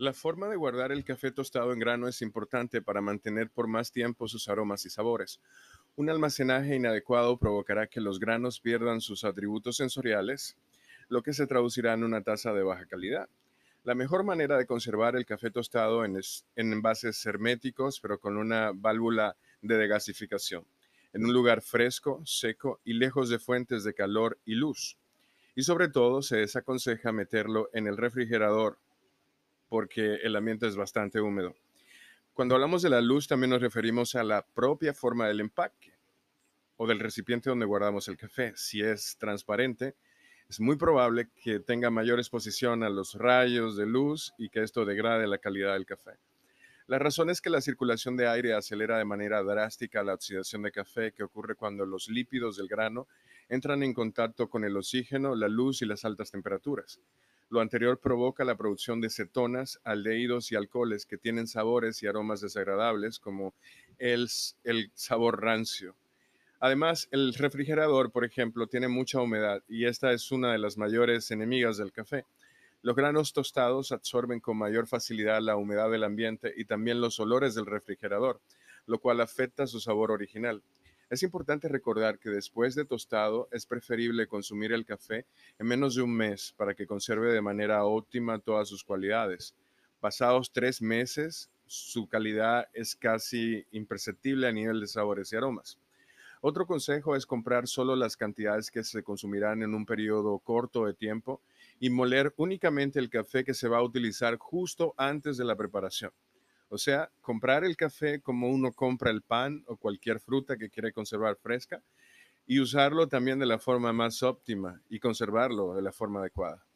La forma de guardar el café tostado en grano es importante para mantener por más tiempo sus aromas y sabores. Un almacenaje inadecuado provocará que los granos pierdan sus atributos sensoriales, lo que se traducirá en una taza de baja calidad. La mejor manera de conservar el café tostado en, en envases herméticos, pero con una válvula de degasificación, en un lugar fresco, seco y lejos de fuentes de calor y luz. Y sobre todo se desaconseja meterlo en el refrigerador porque el ambiente es bastante húmedo. Cuando hablamos de la luz también nos referimos a la propia forma del empaque o del recipiente donde guardamos el café. Si es transparente, es muy probable que tenga mayor exposición a los rayos de luz y que esto degrade la calidad del café. La razón es que la circulación de aire acelera de manera drástica la oxidación de café que ocurre cuando los lípidos del grano entran en contacto con el oxígeno, la luz y las altas temperaturas. Lo anterior provoca la producción de cetonas, aldehídos y alcoholes que tienen sabores y aromas desagradables como el, el sabor rancio. Además, el refrigerador, por ejemplo, tiene mucha humedad y esta es una de las mayores enemigas del café. Los granos tostados absorben con mayor facilidad la humedad del ambiente y también los olores del refrigerador, lo cual afecta su sabor original. Es importante recordar que después de tostado es preferible consumir el café en menos de un mes para que conserve de manera óptima todas sus cualidades. Pasados tres meses, su calidad es casi imperceptible a nivel de sabores y aromas. Otro consejo es comprar solo las cantidades que se consumirán en un periodo corto de tiempo y moler únicamente el café que se va a utilizar justo antes de la preparación. O sea, comprar el café como uno compra el pan o cualquier fruta que quiere conservar fresca y usarlo también de la forma más óptima y conservarlo de la forma adecuada.